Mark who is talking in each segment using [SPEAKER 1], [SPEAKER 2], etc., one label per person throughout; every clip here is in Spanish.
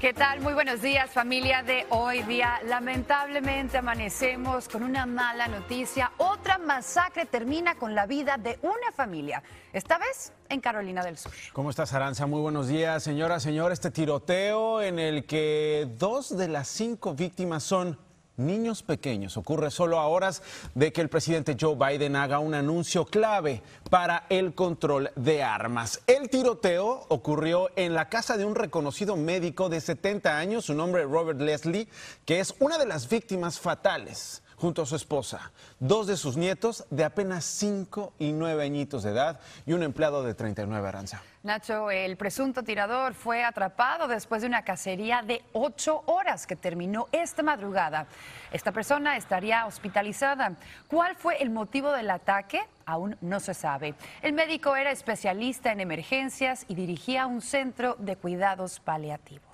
[SPEAKER 1] ¿Qué tal? Muy buenos días familia de hoy día. Lamentablemente amanecemos con una mala noticia. Otra masacre termina con la vida de una familia, esta vez en Carolina del Sur.
[SPEAKER 2] ¿Cómo estás, Aranza? Muy buenos días, señora, señor. Este tiroteo en el que dos de las cinco víctimas son niños pequeños. Ocurre solo a horas de que el presidente Joe Biden haga un anuncio clave para el control de armas. El tiroteo ocurrió en la casa de un reconocido médico de 70 años, su nombre Robert Leslie, que es una de las víctimas fatales junto a su esposa, dos de sus nietos de apenas 5 y 9 añitos de edad y un empleado de 39 aranza.
[SPEAKER 1] Nacho, el presunto tirador fue atrapado después de una cacería de ocho horas que terminó esta madrugada. Esta persona estaría hospitalizada. ¿Cuál fue el motivo del ataque? Aún no se sabe. El médico era especialista en emergencias y dirigía un centro de cuidados paliativos.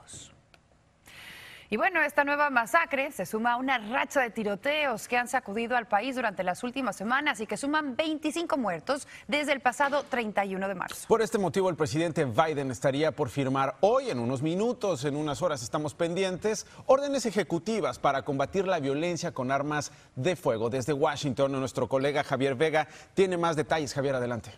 [SPEAKER 1] Y bueno, esta nueva masacre se suma a una racha de tiroteos que han sacudido al país durante las últimas semanas y que suman 25 muertos desde el pasado 31 de marzo.
[SPEAKER 2] Por este motivo, el presidente Biden estaría por firmar hoy, en unos minutos, en unas horas estamos pendientes, órdenes ejecutivas para combatir la violencia con armas de fuego. Desde Washington, nuestro colega Javier Vega tiene más detalles. Javier, adelante.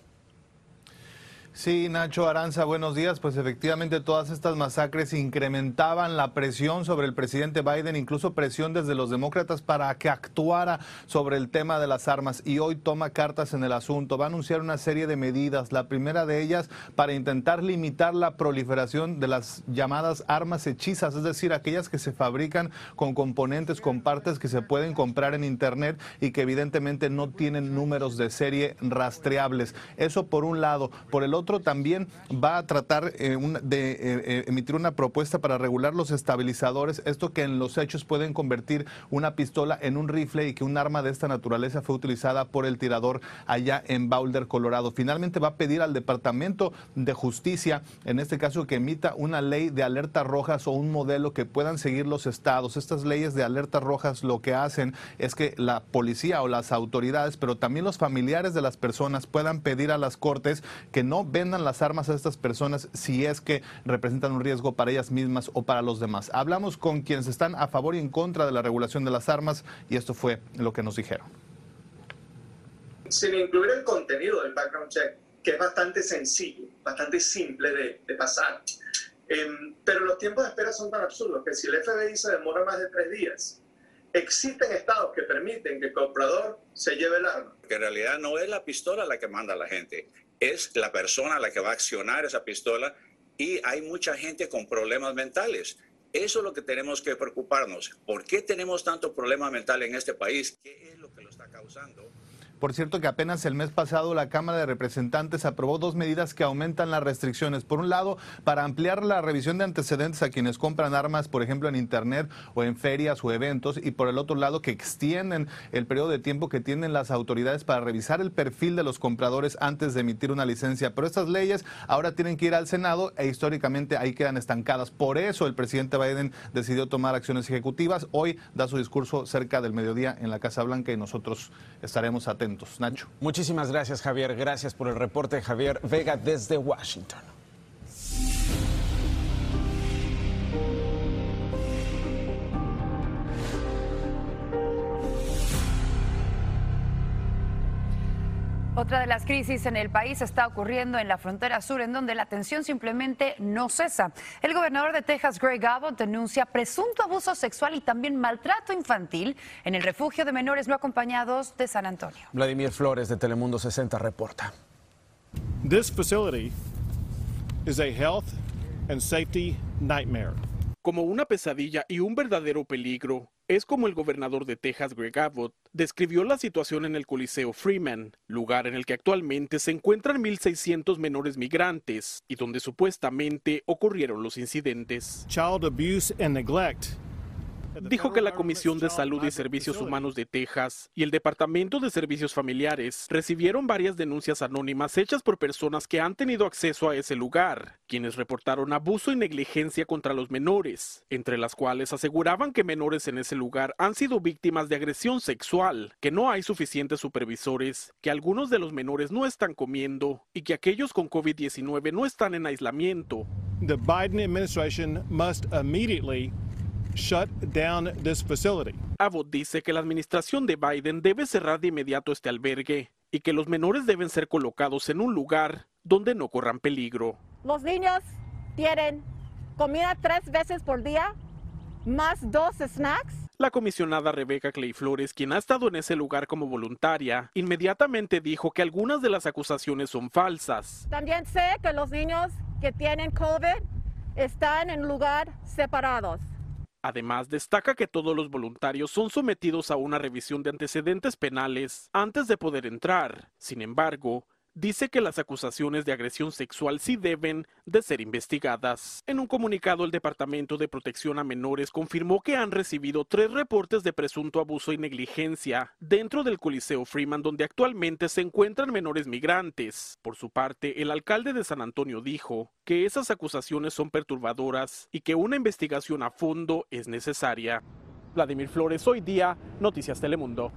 [SPEAKER 3] Sí, Nacho Aranza, buenos días. Pues efectivamente todas estas masacres incrementaban la presión sobre el presidente Biden, incluso presión desde los demócratas para que actuara sobre el tema de las armas y hoy toma cartas en el asunto. Va a anunciar una serie de medidas, la primera de ellas para intentar limitar la proliferación de las llamadas armas hechizas, es decir, aquellas que se fabrican con componentes, con partes que se pueden comprar en Internet y que evidentemente no tienen números de serie rastreables. Eso por un lado. Por el otro, también va a tratar eh, de eh, eh, emitir una propuesta para regular los estabilizadores, esto que en los hechos pueden convertir una pistola en un rifle y que un arma de esta naturaleza fue utilizada por el tirador allá en Boulder, Colorado. Finalmente va a pedir al Departamento de Justicia, en este caso, que emita una ley de alertas rojas o un modelo que puedan seguir los estados. Estas leyes de alertas rojas lo que hacen es que la policía o las autoridades, pero también los familiares de las personas puedan pedir a las cortes que no vendan las armas a estas personas si es que representan un riesgo para ellas mismas o para los demás. Hablamos con quienes están a favor y en contra de la regulación de las armas y esto fue lo que nos dijeron.
[SPEAKER 4] Sin incluir el contenido del background check, que es bastante sencillo, bastante simple de, de pasar. Eh, pero los tiempos de espera son tan absurdos que si el FBI se demora más de tres días, existen estados que permiten que el comprador se lleve el arma.
[SPEAKER 5] Que en realidad no es la pistola la que manda a la gente, es la persona la que va a accionar esa pistola y hay mucha gente con problemas mentales. Eso es lo que tenemos que preocuparnos. ¿Por qué tenemos tanto problema mental en este país? ¿Qué es lo que lo está causando?
[SPEAKER 3] Por cierto que apenas el mes pasado la Cámara de Representantes aprobó dos medidas que aumentan las restricciones. Por un lado, para ampliar la revisión de antecedentes a quienes compran armas, por ejemplo, en Internet o en ferias o eventos. Y por el otro lado, que extienden el periodo de tiempo que tienen las autoridades para revisar el perfil de los compradores antes de emitir una licencia. Pero estas leyes ahora tienen que ir al Senado e históricamente ahí quedan estancadas. Por eso el presidente Biden decidió tomar acciones ejecutivas. Hoy da su discurso cerca del mediodía en la Casa Blanca y nosotros estaremos atentos. Nacho.
[SPEAKER 2] Muchísimas gracias, Javier. Gracias por el reporte, Javier Vega, desde Washington.
[SPEAKER 1] Otra de las crisis en el país está ocurriendo en la frontera sur, en donde la tensión simplemente no cesa. El gobernador de Texas, Greg Abbott, denuncia presunto abuso sexual y también maltrato infantil en el refugio de menores no acompañados de San Antonio.
[SPEAKER 2] Vladimir Flores de Telemundo 60 reporta.
[SPEAKER 6] This facility is a health and safety nightmare.
[SPEAKER 7] Como una pesadilla y un verdadero peligro, es como el gobernador de Texas, Greg Abbott, describió la situación en el Coliseo Freeman, lugar en el que actualmente se encuentran 1.600 menores migrantes y donde supuestamente ocurrieron los incidentes.
[SPEAKER 6] Child abuse and neglect
[SPEAKER 7] dijo que la Comisión de Salud y Servicios Humanos de Texas y el Departamento de Servicios Familiares recibieron varias denuncias anónimas hechas por personas que han tenido acceso a ese lugar, quienes reportaron abuso y negligencia contra los menores, entre las cuales aseguraban que menores en ese lugar han sido víctimas de agresión sexual, que no hay suficientes supervisores, que algunos de los menores no están comiendo y que aquellos con COVID-19 no están en aislamiento.
[SPEAKER 6] Biden shut down this facility.
[SPEAKER 7] Abbott dice que la administración de Biden debe cerrar de inmediato este albergue y que los menores deben ser colocados en un lugar donde no corran peligro.
[SPEAKER 8] Los niños tienen comida tres veces por día, más dos snacks.
[SPEAKER 7] La comisionada Rebeca Clay Flores, quien ha estado en ese lugar como voluntaria, inmediatamente dijo que algunas de las acusaciones son falsas.
[SPEAKER 8] También sé que los niños que tienen COVID están en lugar separados.
[SPEAKER 7] Además, destaca que todos los voluntarios son sometidos a una revisión de antecedentes penales antes de poder entrar. Sin embargo, dice que las acusaciones de agresión sexual sí deben de ser investigadas. En un comunicado, el Departamento de Protección a Menores confirmó que han recibido tres reportes de presunto abuso y negligencia dentro del Coliseo Freeman, donde actualmente se encuentran menores migrantes. Por su parte, el alcalde de San Antonio dijo que esas acusaciones son perturbadoras y que una investigación a fondo es necesaria. Vladimir Flores, hoy día, Noticias Telemundo.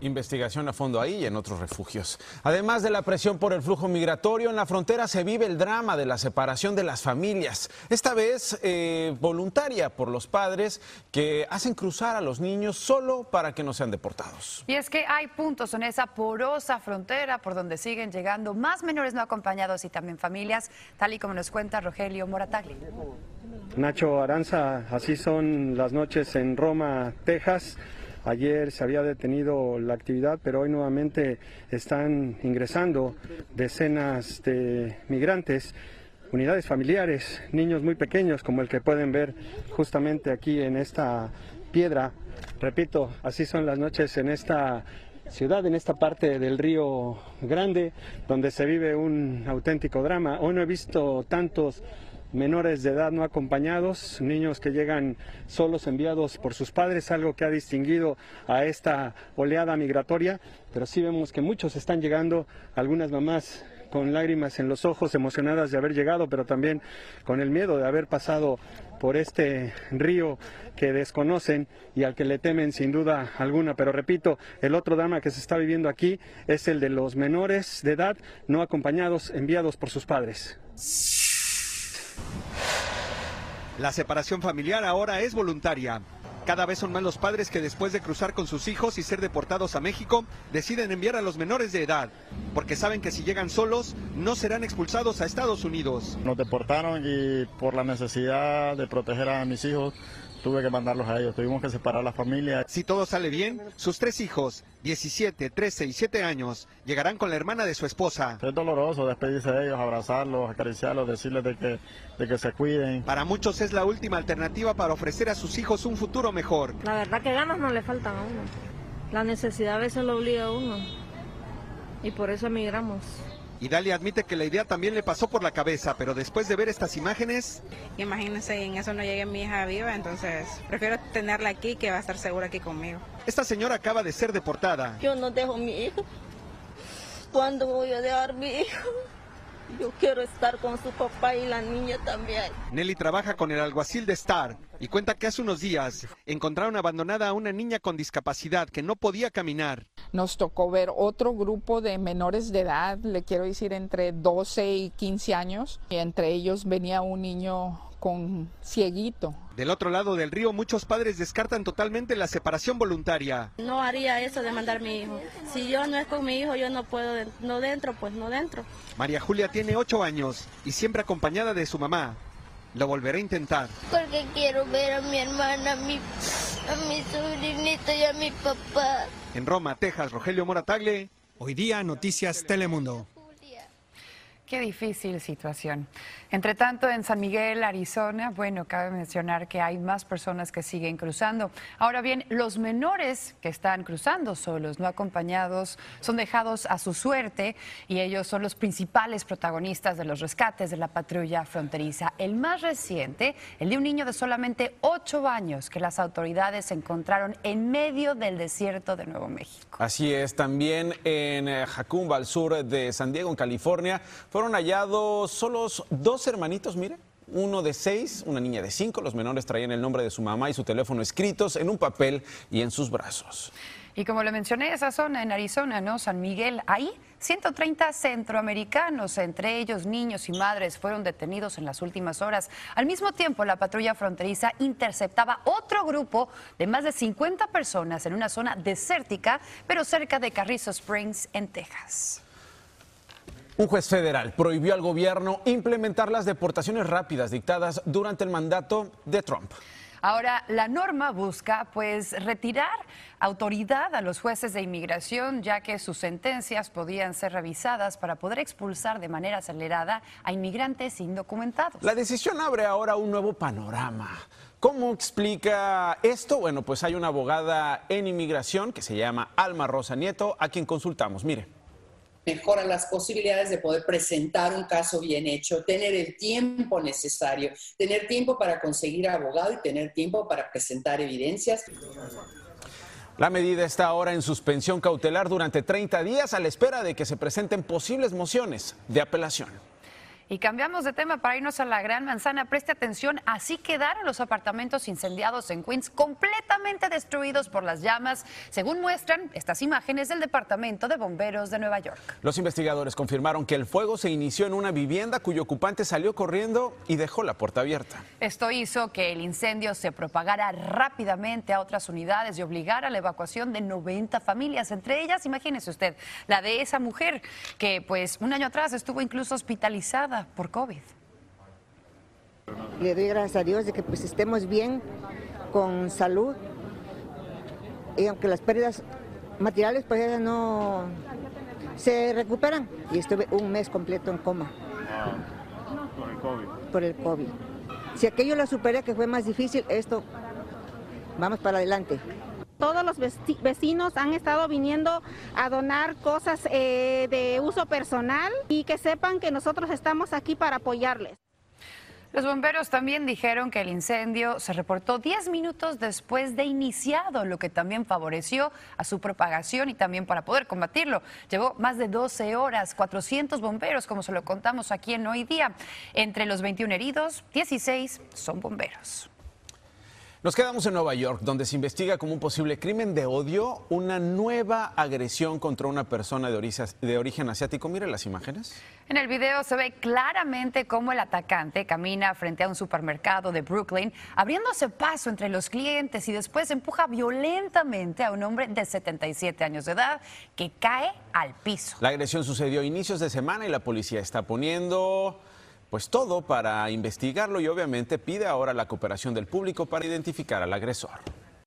[SPEAKER 2] Investigación a fondo ahí y en otros refugios. Además de la presión por el flujo migratorio, en la frontera se vive el drama de la separación de las familias. Esta vez eh, voluntaria por los padres que hacen cruzar a los niños solo para que no sean deportados.
[SPEAKER 1] Y es que hay puntos en esa porosa frontera por donde siguen llegando más menores no acompañados y también familias, tal y como nos cuenta Rogelio Moratagli.
[SPEAKER 9] Nacho Aranza, así son las noches en Roma, Texas. Ayer se había detenido la actividad, pero hoy nuevamente están ingresando decenas de migrantes, unidades familiares, niños muy pequeños como el que pueden ver justamente aquí en esta piedra. Repito, así son las noches en esta ciudad, en esta parte del río Grande, donde se vive un auténtico drama. Hoy no he visto tantos menores de edad no acompañados, niños que llegan solos enviados por sus padres, algo que ha distinguido a esta oleada migratoria, pero sí vemos que muchos están llegando, algunas mamás con lágrimas en los ojos, emocionadas de haber llegado, pero también con el miedo de haber pasado por este río que desconocen y al que le temen sin duda alguna. Pero repito, el otro drama que se está viviendo aquí es el de los menores de edad no acompañados, enviados por sus padres.
[SPEAKER 10] La separación familiar ahora es voluntaria. Cada vez son más los padres que después de cruzar con sus hijos y ser deportados a México, deciden enviar a los menores de edad, porque saben que si llegan solos no serán expulsados a Estados Unidos.
[SPEAKER 11] Nos deportaron y por la necesidad de proteger a mis hijos tuve que mandarlos a ellos, tuvimos que separar la familia.
[SPEAKER 10] Si todo sale bien, sus tres hijos, 17, 13 y 7 años, llegarán con la hermana de su esposa.
[SPEAKER 11] Es doloroso despedirse de ellos, abrazarlos, acariciarlos, decirles de que, de que se cuiden.
[SPEAKER 10] Para muchos es la última alternativa para ofrecer a sus hijos un futuro mejor.
[SPEAKER 12] La verdad que ganas no le faltan a uno. La necesidad a veces lo obliga a uno. Y por eso emigramos.
[SPEAKER 10] Y Dalia admite que la idea también le pasó por la cabeza, pero después de ver estas imágenes...
[SPEAKER 13] Imagínense, en eso no llegue mi hija viva, entonces prefiero tenerla aquí que va a estar segura aquí conmigo.
[SPEAKER 10] Esta señora acaba de ser deportada.
[SPEAKER 12] Yo no dejo mi hijo. ¿Cuándo voy a dejar mi hijo? Yo quiero estar con su papá y la niña también.
[SPEAKER 10] Nelly trabaja con el alguacil de Star y cuenta que hace unos días encontraron abandonada a una niña con discapacidad que no podía caminar.
[SPEAKER 14] Nos tocó ver otro grupo de menores de edad, le quiero decir entre 12 y 15 años, y entre ellos venía un niño con cieguito.
[SPEAKER 10] Del otro lado del río, muchos padres descartan totalmente la separación voluntaria.
[SPEAKER 12] No haría eso de mandar a mi hijo. Si yo no es con mi hijo, yo no puedo, no dentro, pues no dentro.
[SPEAKER 10] María Julia tiene ocho años y siempre acompañada de su mamá. Lo volverá a intentar.
[SPEAKER 15] Porque quiero ver a mi hermana, a mi, a mi sobrinito y a mi papá.
[SPEAKER 10] En Roma, Texas, Rogelio Moratagle, hoy día Noticias Telemundo.
[SPEAKER 1] Qué difícil situación. Entre tanto, en San Miguel, Arizona, bueno, cabe mencionar que hay más personas que siguen cruzando. Ahora bien, los menores que están cruzando solos, no acompañados, son dejados a su suerte y ellos son los principales protagonistas de los rescates de la patrulla fronteriza. El más reciente, el de un niño de solamente ocho años que las autoridades encontraron en medio del desierto de Nuevo México.
[SPEAKER 2] Así es, también en eh, Jacumba, al sur de San Diego, en California, fueron hallados solos dos hermanitos, mire. Uno de seis, una niña de cinco. Los menores traían el nombre de su mamá y su teléfono escritos en un papel y en sus brazos.
[SPEAKER 1] Y como le mencioné, esa zona en Arizona, ¿no? San Miguel, ahí 130 centroamericanos, entre ellos niños y madres, fueron detenidos en las últimas horas. Al mismo tiempo, la patrulla fronteriza interceptaba otro grupo de más de 50 personas en una zona desértica, pero cerca de Carrizo Springs, en Texas.
[SPEAKER 2] Un juez federal prohibió al gobierno implementar las deportaciones rápidas dictadas durante el mandato de Trump.
[SPEAKER 1] Ahora, la norma busca pues retirar autoridad a los jueces de inmigración, ya que sus sentencias podían ser revisadas para poder expulsar de manera acelerada a inmigrantes indocumentados.
[SPEAKER 2] La decisión abre ahora un nuevo panorama. ¿Cómo explica esto? Bueno, pues hay una abogada en inmigración que se llama Alma Rosa Nieto, a quien consultamos. Mire
[SPEAKER 16] mejora las posibilidades de poder presentar un caso bien hecho, tener el tiempo necesario, tener tiempo para conseguir abogado y tener tiempo para presentar evidencias.
[SPEAKER 2] La medida está ahora en suspensión cautelar durante 30 días a la espera de que se presenten posibles mociones de apelación.
[SPEAKER 1] Y cambiamos de tema para irnos a la Gran Manzana. Preste atención, así quedaron los apartamentos incendiados en Queens, completamente destruidos por las llamas, según muestran estas imágenes del Departamento de Bomberos de Nueva York.
[SPEAKER 2] Los investigadores confirmaron que el fuego se inició en una vivienda cuyo ocupante salió corriendo y dejó la puerta abierta.
[SPEAKER 1] Esto hizo que el incendio se propagara rápidamente a otras unidades y obligara a la evacuación de 90 familias, entre ellas, imagínese usted, la de esa mujer que pues un año atrás estuvo incluso hospitalizada por COVID.
[SPEAKER 17] Le doy gracias a Dios de que pues estemos bien, con salud, y aunque las pérdidas materiales pues no se recuperan. Y estuve un mes completo en coma.
[SPEAKER 6] por el COVID.
[SPEAKER 17] Por el COVID. Si aquello lo superé, que fue más difícil, esto, vamos para adelante
[SPEAKER 8] todos los vecinos han estado viniendo a donar cosas eh, de uso personal y que sepan que nosotros estamos aquí para apoyarles.
[SPEAKER 1] Los bomberos también dijeron que el incendio se reportó 10 minutos después de iniciado, lo que también favoreció a su propagación y también para poder combatirlo. Llevó más de 12 horas, 400 bomberos, como se lo contamos aquí en Hoy Día. Entre los 21 heridos, 16 son bomberos.
[SPEAKER 2] Nos quedamos en Nueva York, donde se investiga como un posible crimen de odio una nueva agresión contra una persona de origen, de origen asiático. Mire las imágenes.
[SPEAKER 1] En el video se ve claramente cómo el atacante camina frente a un supermercado de Brooklyn, abriéndose paso entre los clientes y después empuja violentamente a un hombre de 77 años de edad que cae al piso.
[SPEAKER 2] La agresión sucedió a inicios de semana y la policía está poniendo pues todo para investigarlo y obviamente pide ahora la cooperación del público para identificar al agresor.